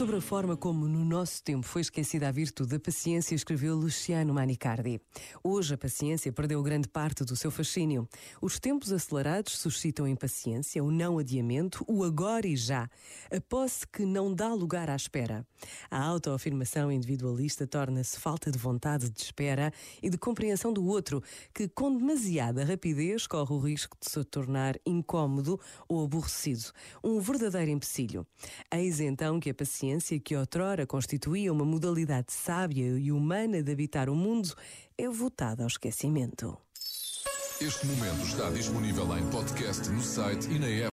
Sobre a forma como no nosso tempo foi esquecida a virtude da paciência, escreveu Luciano Manicardi. Hoje a paciência perdeu grande parte do seu fascínio. Os tempos acelerados suscitam impaciência, o não adiamento, o agora e já, a posse que não dá lugar à espera. A autoafirmação individualista torna-se falta de vontade de espera e de compreensão do outro, que com demasiada rapidez corre o risco de se tornar incômodo ou aborrecido, um verdadeiro empecilho. Eis então que a paciência, que outrora constituía uma modalidade sábia e humana de habitar o mundo, é votada ao esquecimento. Este momento está disponível em podcast no site e na app.